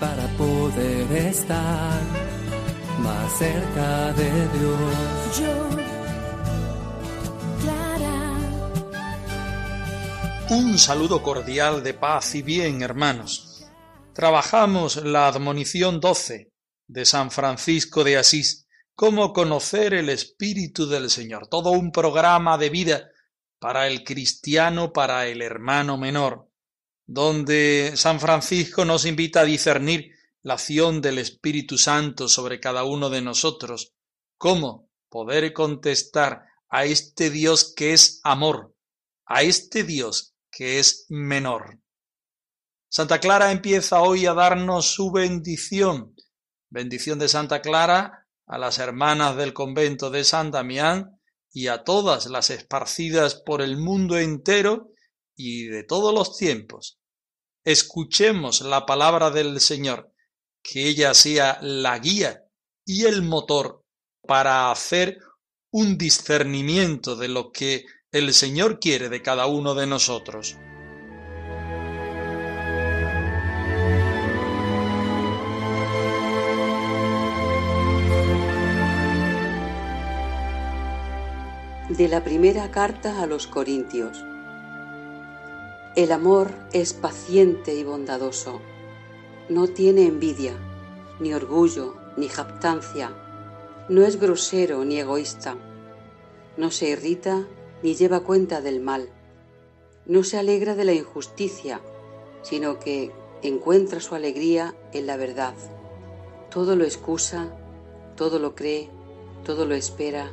Para poder estar más cerca de Dios. Yo, Clara, Un saludo cordial de paz y bien, hermanos. Trabajamos la admonición 12 de San Francisco de Asís, cómo conocer el Espíritu del Señor, todo un programa de vida para el cristiano, para el hermano menor, donde San Francisco nos invita a discernir la acción del Espíritu Santo sobre cada uno de nosotros, cómo poder contestar a este Dios que es amor, a este Dios que es menor. Santa Clara empieza hoy a darnos su bendición, bendición de Santa Clara a las hermanas del convento de San Damián y a todas las esparcidas por el mundo entero y de todos los tiempos. Escuchemos la palabra del Señor, que ella sea la guía y el motor para hacer un discernimiento de lo que el Señor quiere de cada uno de nosotros. De la primera carta a los Corintios. El amor es paciente y bondadoso. No tiene envidia, ni orgullo, ni jactancia. No es grosero ni egoísta. No se irrita ni lleva cuenta del mal. No se alegra de la injusticia, sino que encuentra su alegría en la verdad. Todo lo excusa, todo lo cree, todo lo espera,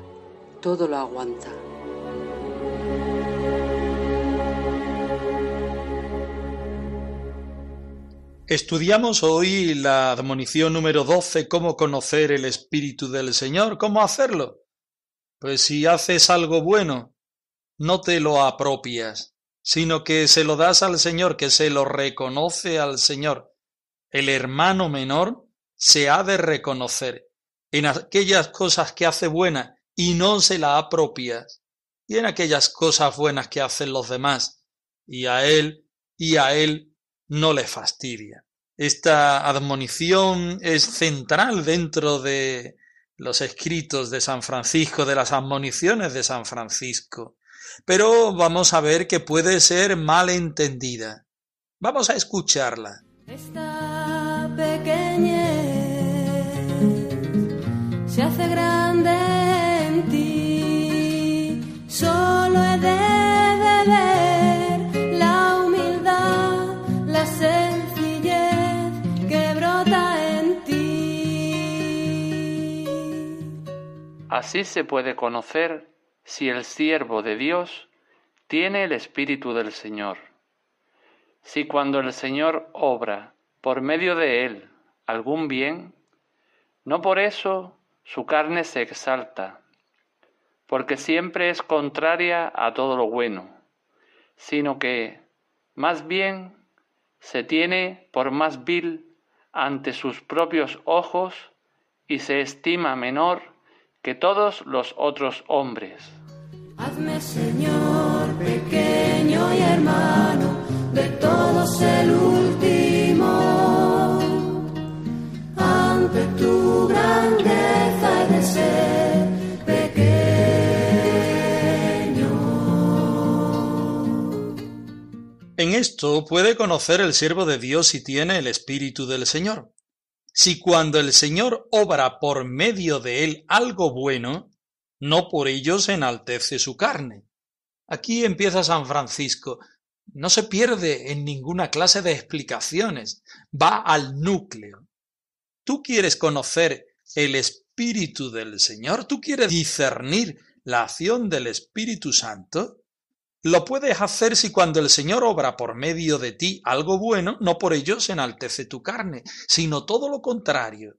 todo lo aguanta. Estudiamos hoy la admonición número 12, cómo conocer el Espíritu del Señor, cómo hacerlo. Pues si haces algo bueno, no te lo apropias, sino que se lo das al Señor, que se lo reconoce al Señor. El hermano menor se ha de reconocer en aquellas cosas que hace buenas y no se la apropias, y en aquellas cosas buenas que hacen los demás, y a él y a él no le fastidia. Esta admonición es central dentro de los escritos de San Francisco, de las admoniciones de San Francisco, pero vamos a ver que puede ser mal entendida. Vamos a escucharla. esta pequeñez se hace grande Así se puede conocer si el siervo de Dios tiene el Espíritu del Señor. Si cuando el Señor obra por medio de él algún bien, no por eso su carne se exalta, porque siempre es contraria a todo lo bueno, sino que más bien se tiene por más vil ante sus propios ojos y se estima menor que todos los otros hombres. Hazme, Señor, pequeño y hermano, de todos el esto puede conocer el siervo de Dios si tiene el Espíritu del Señor. Si cuando el Señor obra por medio de él algo bueno, no por ello se enaltece su carne. Aquí empieza San Francisco. No se pierde en ninguna clase de explicaciones, va al núcleo. ¿Tú quieres conocer el Espíritu del Señor? ¿Tú quieres discernir la acción del Espíritu Santo? Lo puedes hacer si cuando el Señor obra por medio de ti algo bueno, no por ello se enaltece tu carne, sino todo lo contrario.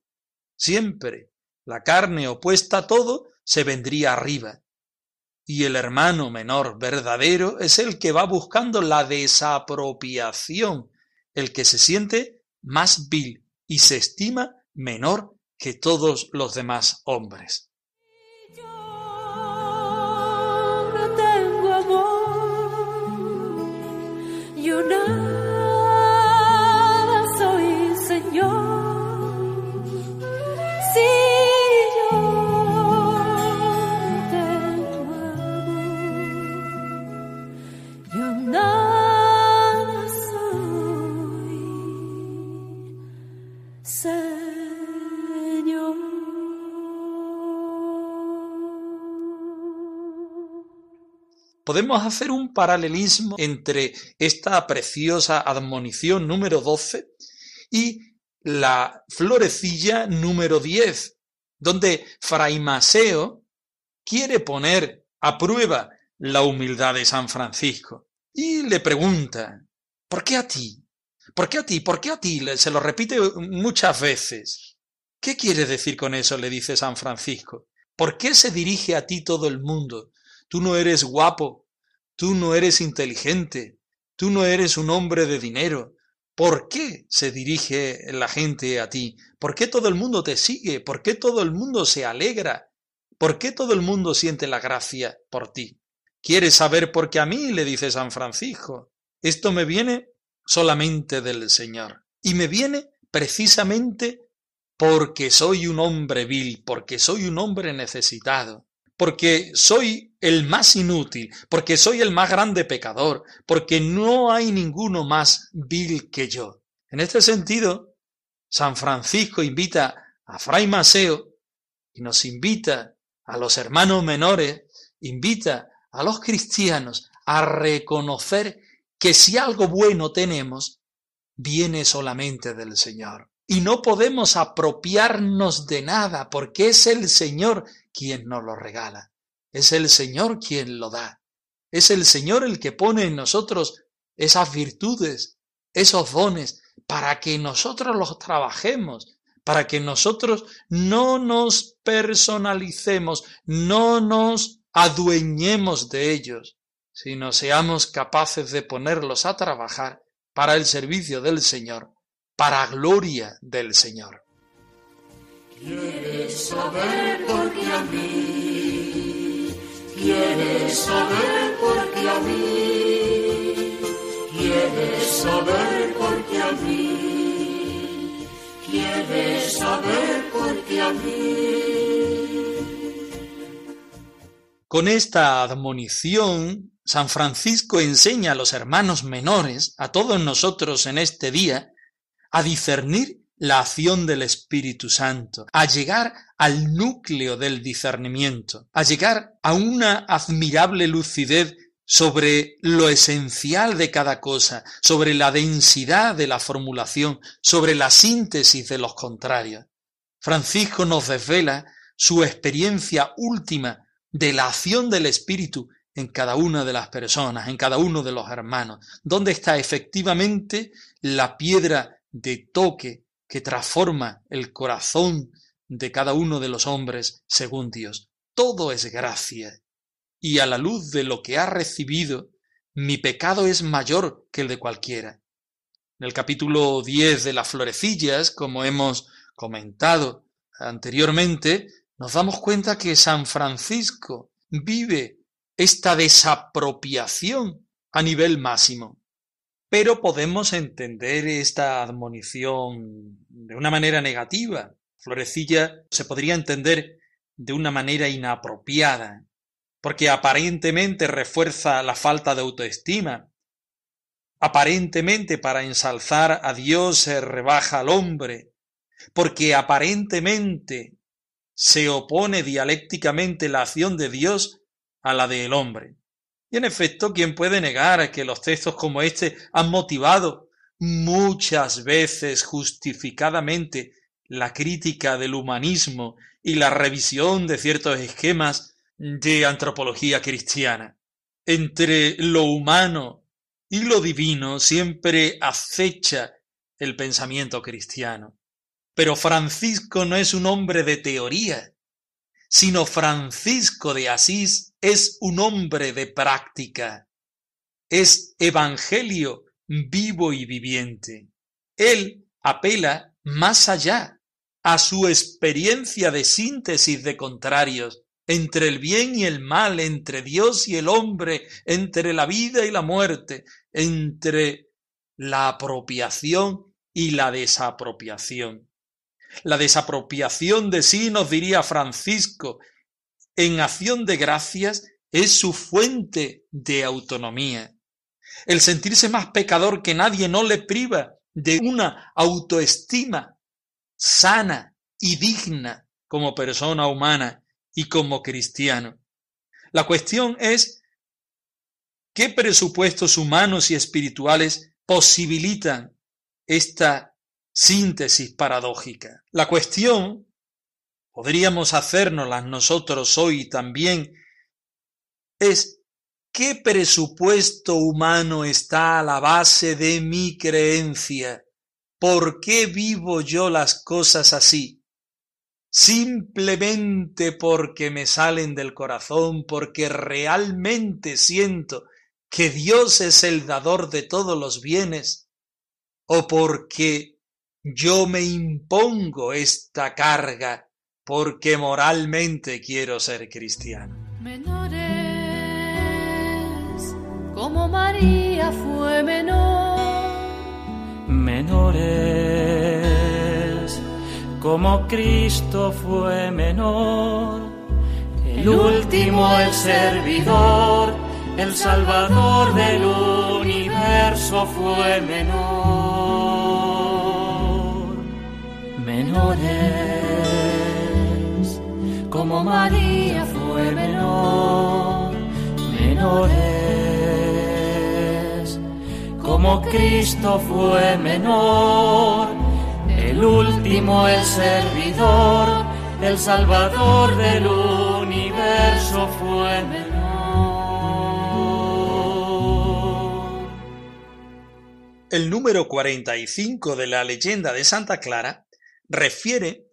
Siempre la carne opuesta a todo se vendría arriba. Y el hermano menor verdadero es el que va buscando la desapropiación, el que se siente más vil y se estima menor que todos los demás hombres. afortunada soy, Señor. Si yo te amo, yo nada soy, Señor. Podemos hacer un paralelismo entre esta preciosa admonición número 12 y la florecilla número 10, donde Fray Maseo quiere poner a prueba la humildad de San Francisco y le pregunta, ¿por qué a ti? ¿Por qué a ti? ¿Por qué a ti? Se lo repite muchas veces. ¿Qué quiere decir con eso? le dice San Francisco. ¿Por qué se dirige a ti todo el mundo? Tú no eres guapo, tú no eres inteligente, tú no eres un hombre de dinero. ¿Por qué se dirige la gente a ti? ¿Por qué todo el mundo te sigue? ¿Por qué todo el mundo se alegra? ¿Por qué todo el mundo siente la gracia por ti? ¿Quieres saber por qué a mí? le dice San Francisco. Esto me viene solamente del Señor. Y me viene precisamente porque soy un hombre vil, porque soy un hombre necesitado, porque soy el más inútil, porque soy el más grande pecador, porque no hay ninguno más vil que yo. En este sentido, San Francisco invita a Fray Maseo y nos invita a los hermanos menores, invita a los cristianos a reconocer que si algo bueno tenemos, viene solamente del Señor. Y no podemos apropiarnos de nada porque es el Señor quien nos lo regala. Es el Señor quien lo da. Es el Señor el que pone en nosotros esas virtudes, esos dones, para que nosotros los trabajemos, para que nosotros no nos personalicemos, no nos adueñemos de ellos, sino seamos capaces de ponerlos a trabajar para el servicio del Señor, para gloria del Señor. ¿Quieres saber por qué a mí? ¿Quieres saber por qué a mí? ¿Quieres saber por qué a mí? ¿Quieres saber por qué a mí? Con esta admonición, San Francisco enseña a los hermanos menores, a todos nosotros en este día, a discernir la acción del Espíritu Santo, a llegar al núcleo del discernimiento, a llegar a una admirable lucidez sobre lo esencial de cada cosa, sobre la densidad de la formulación, sobre la síntesis de los contrarios. Francisco nos desvela su experiencia última de la acción del Espíritu en cada una de las personas, en cada uno de los hermanos, donde está efectivamente la piedra de toque que transforma el corazón de cada uno de los hombres según Dios. Todo es gracia. Y a la luz de lo que ha recibido, mi pecado es mayor que el de cualquiera. En el capítulo 10 de las florecillas, como hemos comentado anteriormente, nos damos cuenta que San Francisco vive esta desapropiación a nivel máximo. Pero podemos entender esta admonición de una manera negativa. Florecilla se podría entender de una manera inapropiada, porque aparentemente refuerza la falta de autoestima. Aparentemente para ensalzar a Dios se rebaja al hombre, porque aparentemente se opone dialécticamente la acción de Dios a la del hombre. Y en efecto, ¿quién puede negar que los textos como este han motivado muchas veces justificadamente la crítica del humanismo y la revisión de ciertos esquemas de antropología cristiana? entre lo humano y lo divino siempre acecha el pensamiento cristiano. Pero Francisco no es un hombre de teoría, sino Francisco de Asís es un hombre de práctica. Es evangelio vivo y viviente. Él apela más allá a su experiencia de síntesis de contrarios entre el bien y el mal, entre Dios y el hombre, entre la vida y la muerte, entre la apropiación y la desapropiación. La desapropiación de sí, nos diría Francisco, en acción de gracias es su fuente de autonomía. El sentirse más pecador que nadie no le priva de una autoestima sana y digna como persona humana y como cristiano. La cuestión es qué presupuestos humanos y espirituales posibilitan esta síntesis paradójica. La cuestión, podríamos hacérnosla nosotros hoy también, es ¿qué presupuesto humano está a la base de mi creencia? ¿Por qué vivo yo las cosas así? Simplemente porque me salen del corazón, porque realmente siento que Dios es el dador de todos los bienes, o porque yo me impongo esta carga porque moralmente quiero ser cristiano. Menores, como María fue menor. Menores, como Cristo fue menor. El último, el servidor, el salvador del universo fue menor menores, como María fue menor, menores, como Cristo fue menor, el último, el servidor, el Salvador del universo fue menor. El número 45 de la leyenda de Santa Clara refiere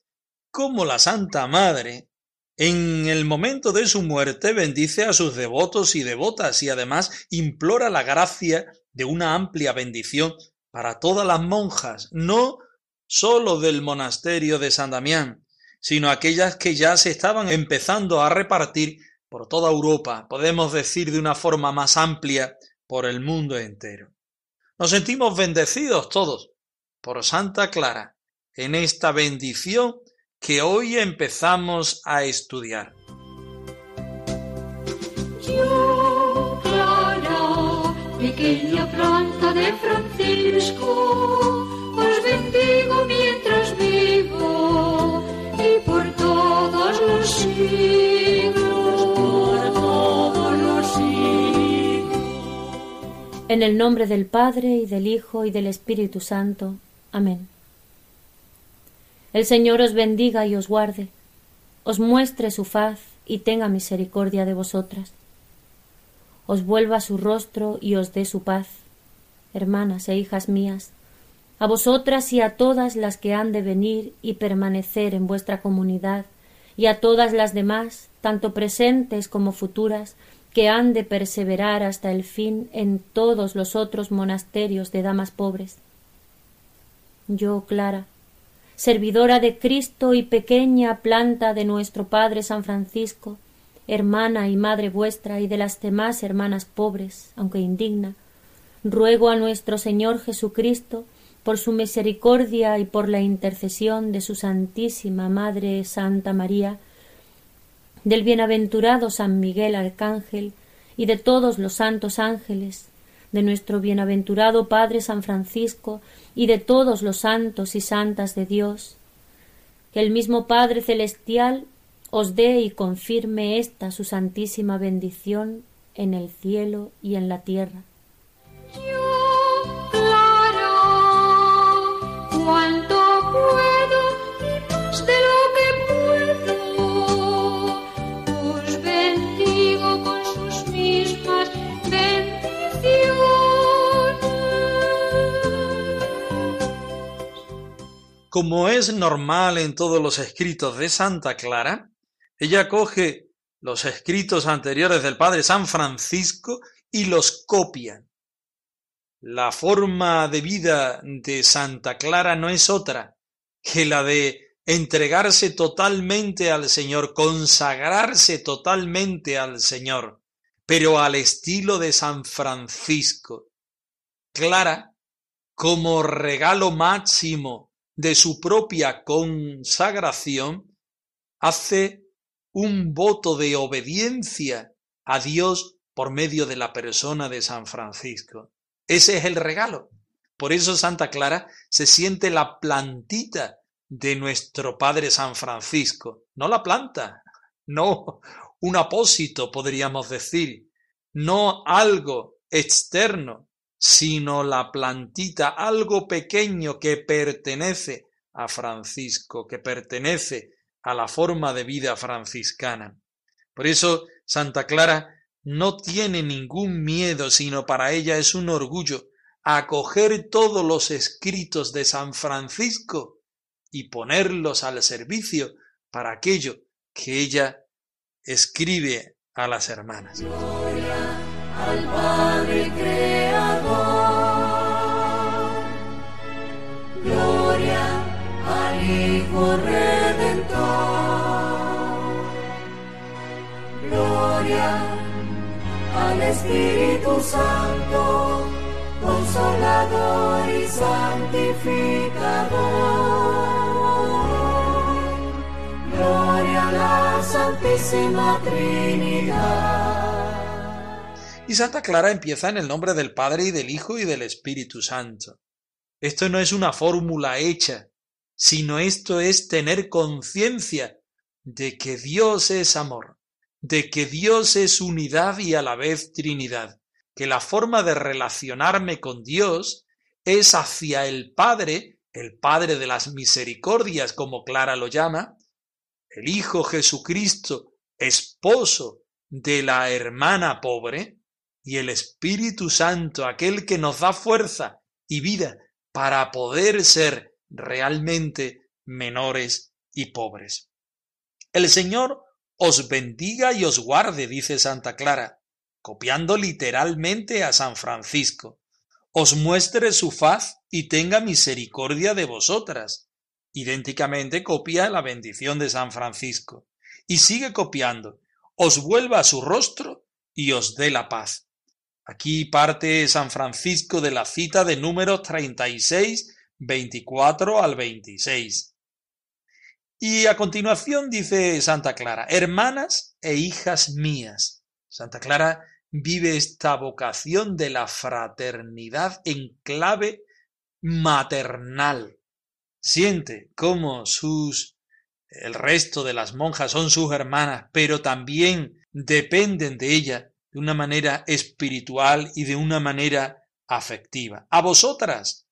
cómo la Santa Madre en el momento de su muerte bendice a sus devotos y devotas y además implora la gracia de una amplia bendición para todas las monjas, no sólo del monasterio de San Damián, sino aquellas que ya se estaban empezando a repartir por toda Europa, podemos decir de una forma más amplia, por el mundo entero. Nos sentimos bendecidos todos por Santa Clara, en esta bendición que hoy empezamos a estudiar. Yo, Clara, pequeña planta de Francisco, os bendigo mientras vivo y por todos los siglos, por todos los siglos. En el nombre del Padre y del Hijo y del Espíritu Santo. Amén. El Señor os bendiga y os guarde, os muestre su faz y tenga misericordia de vosotras, os vuelva su rostro y os dé su paz, hermanas e hijas mías, a vosotras y a todas las que han de venir y permanecer en vuestra comunidad, y a todas las demás, tanto presentes como futuras, que han de perseverar hasta el fin en todos los otros monasterios de damas pobres. Yo, Clara, servidora de Cristo y pequeña planta de nuestro Padre San Francisco, hermana y madre vuestra y de las demás hermanas pobres, aunque indigna, ruego a nuestro Señor Jesucristo, por su misericordia y por la intercesión de su Santísima Madre Santa María, del bienaventurado San Miguel Arcángel y de todos los santos ángeles, de nuestro bienaventurado Padre San Francisco y de todos los santos y santas de Dios, que el mismo Padre Celestial os dé y confirme esta su santísima bendición en el cielo y en la tierra. Como es normal en todos los escritos de Santa Clara, ella coge los escritos anteriores del padre San Francisco y los copia. La forma de vida de Santa Clara no es otra que la de entregarse totalmente al Señor, consagrarse totalmente al Señor, pero al estilo de San Francisco. Clara, como regalo máximo de su propia consagración, hace un voto de obediencia a Dios por medio de la persona de San Francisco. Ese es el regalo. Por eso Santa Clara se siente la plantita de nuestro Padre San Francisco, no la planta, no un apósito, podríamos decir, no algo externo, sino la plantita, algo pequeño que pertenece a Francisco, que pertenece a la forma de vida franciscana. Por eso Santa Clara no tiene ningún miedo, sino para ella es un orgullo acoger todos los escritos de San Francisco y ponerlos al servicio para aquello que ella escribe a las hermanas. Gloria al Padre Hijo Redentor, gloria al Espíritu Santo, consolador y santificador. Gloria a la Santísima Trinidad. Y Santa Clara empieza en el nombre del Padre y del Hijo y del Espíritu Santo. Esto no es una fórmula hecha, sino esto es tener conciencia de que Dios es amor, de que Dios es unidad y a la vez Trinidad, que la forma de relacionarme con Dios es hacia el Padre, el Padre de las misericordias, como Clara lo llama, el Hijo Jesucristo, esposo de la hermana pobre, y el Espíritu Santo, aquel que nos da fuerza y vida para poder ser realmente menores y pobres. El Señor os bendiga y os guarde, dice Santa Clara, copiando literalmente a San Francisco. Os muestre su faz y tenga misericordia de vosotras idénticamente copia la bendición de San Francisco. Y sigue copiando, os vuelva a su rostro y os dé la paz. Aquí parte San Francisco de la cita de números 36, 24 al 26. Y a continuación dice Santa Clara, hermanas e hijas mías. Santa Clara vive esta vocación de la fraternidad en clave maternal siente cómo sus el resto de las monjas son sus hermanas, pero también dependen de ella de una manera espiritual y de una manera afectiva. A vosotras,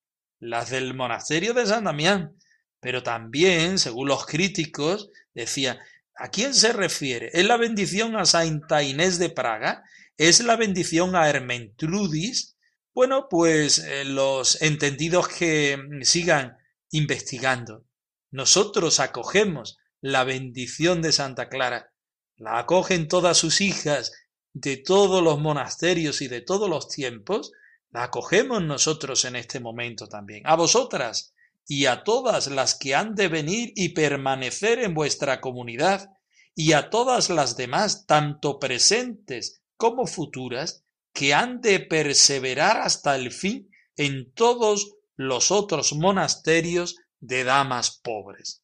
las del monasterio de San Damián, pero también, según los críticos, decía, ¿a quién se refiere? ¿Es la bendición a Santa Inés de Praga? ¿Es la bendición a Hermentrudis? Bueno, pues eh, los entendidos que sigan investigando. Nosotros acogemos la bendición de Santa Clara, la acogen todas sus hijas de todos los monasterios y de todos los tiempos, la acogemos nosotros en este momento también. A vosotras y a todas las que han de venir y permanecer en vuestra comunidad, y a todas las demás, tanto presentes como futuras, que han de perseverar hasta el fin en todos los otros monasterios de damas pobres.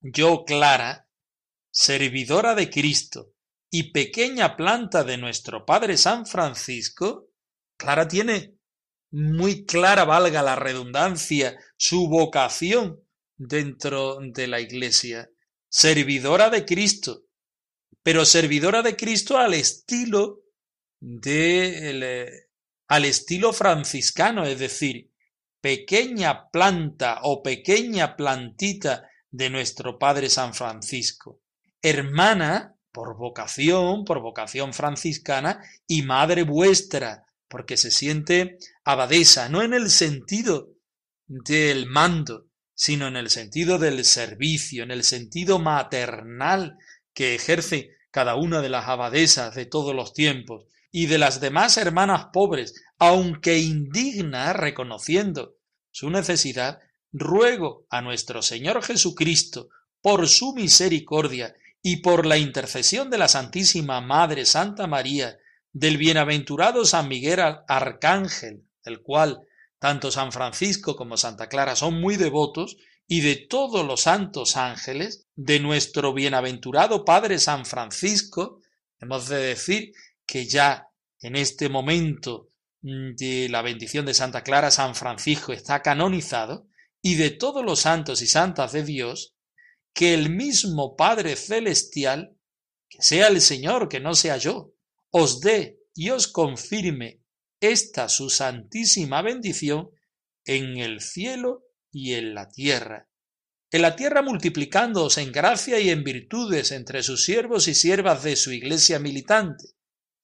Yo, Clara, servidora de Cristo y pequeña planta de nuestro Padre San Francisco, Clara tiene muy clara, valga la redundancia, su vocación dentro de la Iglesia, servidora de Cristo, pero servidora de Cristo al estilo de eh, al estilo franciscano, es decir, pequeña planta o pequeña plantita de nuestro Padre San Francisco, hermana por vocación, por vocación franciscana, y madre vuestra, porque se siente abadesa, no en el sentido del mando, sino en el sentido del servicio, en el sentido maternal que ejerce cada una de las abadesas de todos los tiempos y de las demás hermanas pobres, aunque indigna reconociendo su necesidad, ruego a nuestro Señor Jesucristo, por su misericordia y por la intercesión de la Santísima Madre Santa María, del bienaventurado San Miguel Arcángel, el cual tanto San Francisco como Santa Clara son muy devotos, y de todos los santos ángeles, de nuestro bienaventurado Padre San Francisco, hemos de decir que ya en este momento mm, de la bendición de Santa Clara, San Francisco está canonizado, y de todos los santos y santas de Dios, que el mismo Padre Celestial, que sea el Señor, que no sea yo, os dé y os confirme esta su santísima bendición en el cielo y en la tierra. En la tierra multiplicándoos en gracia y en virtudes entre sus siervos y siervas de su iglesia militante.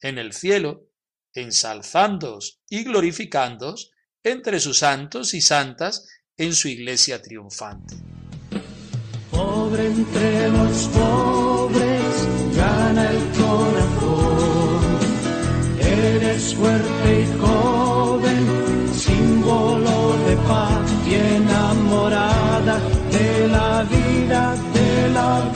En el cielo, ensalzándoos y glorificándoos entre sus santos y santas en su iglesia triunfante. Pobre entre los pobres, gana el corazón. Eres fuerte y joven, símbolo de paz y enamorada de la vida, de la vida.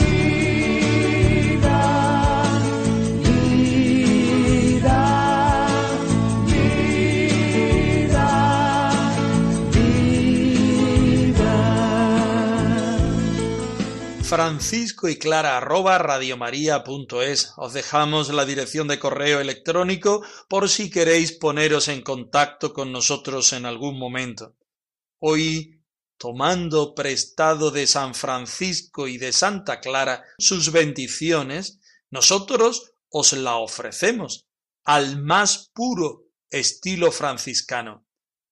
Francisco y clara arroba radiomaria.es. Os dejamos la dirección de correo electrónico por si queréis poneros en contacto con nosotros en algún momento. Hoy, tomando prestado de San Francisco y de Santa Clara sus bendiciones, nosotros os la ofrecemos al más puro estilo franciscano.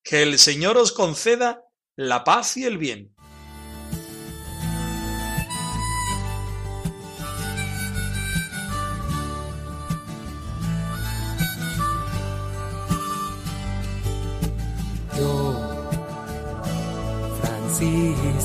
Que el Señor os conceda la paz y el bien.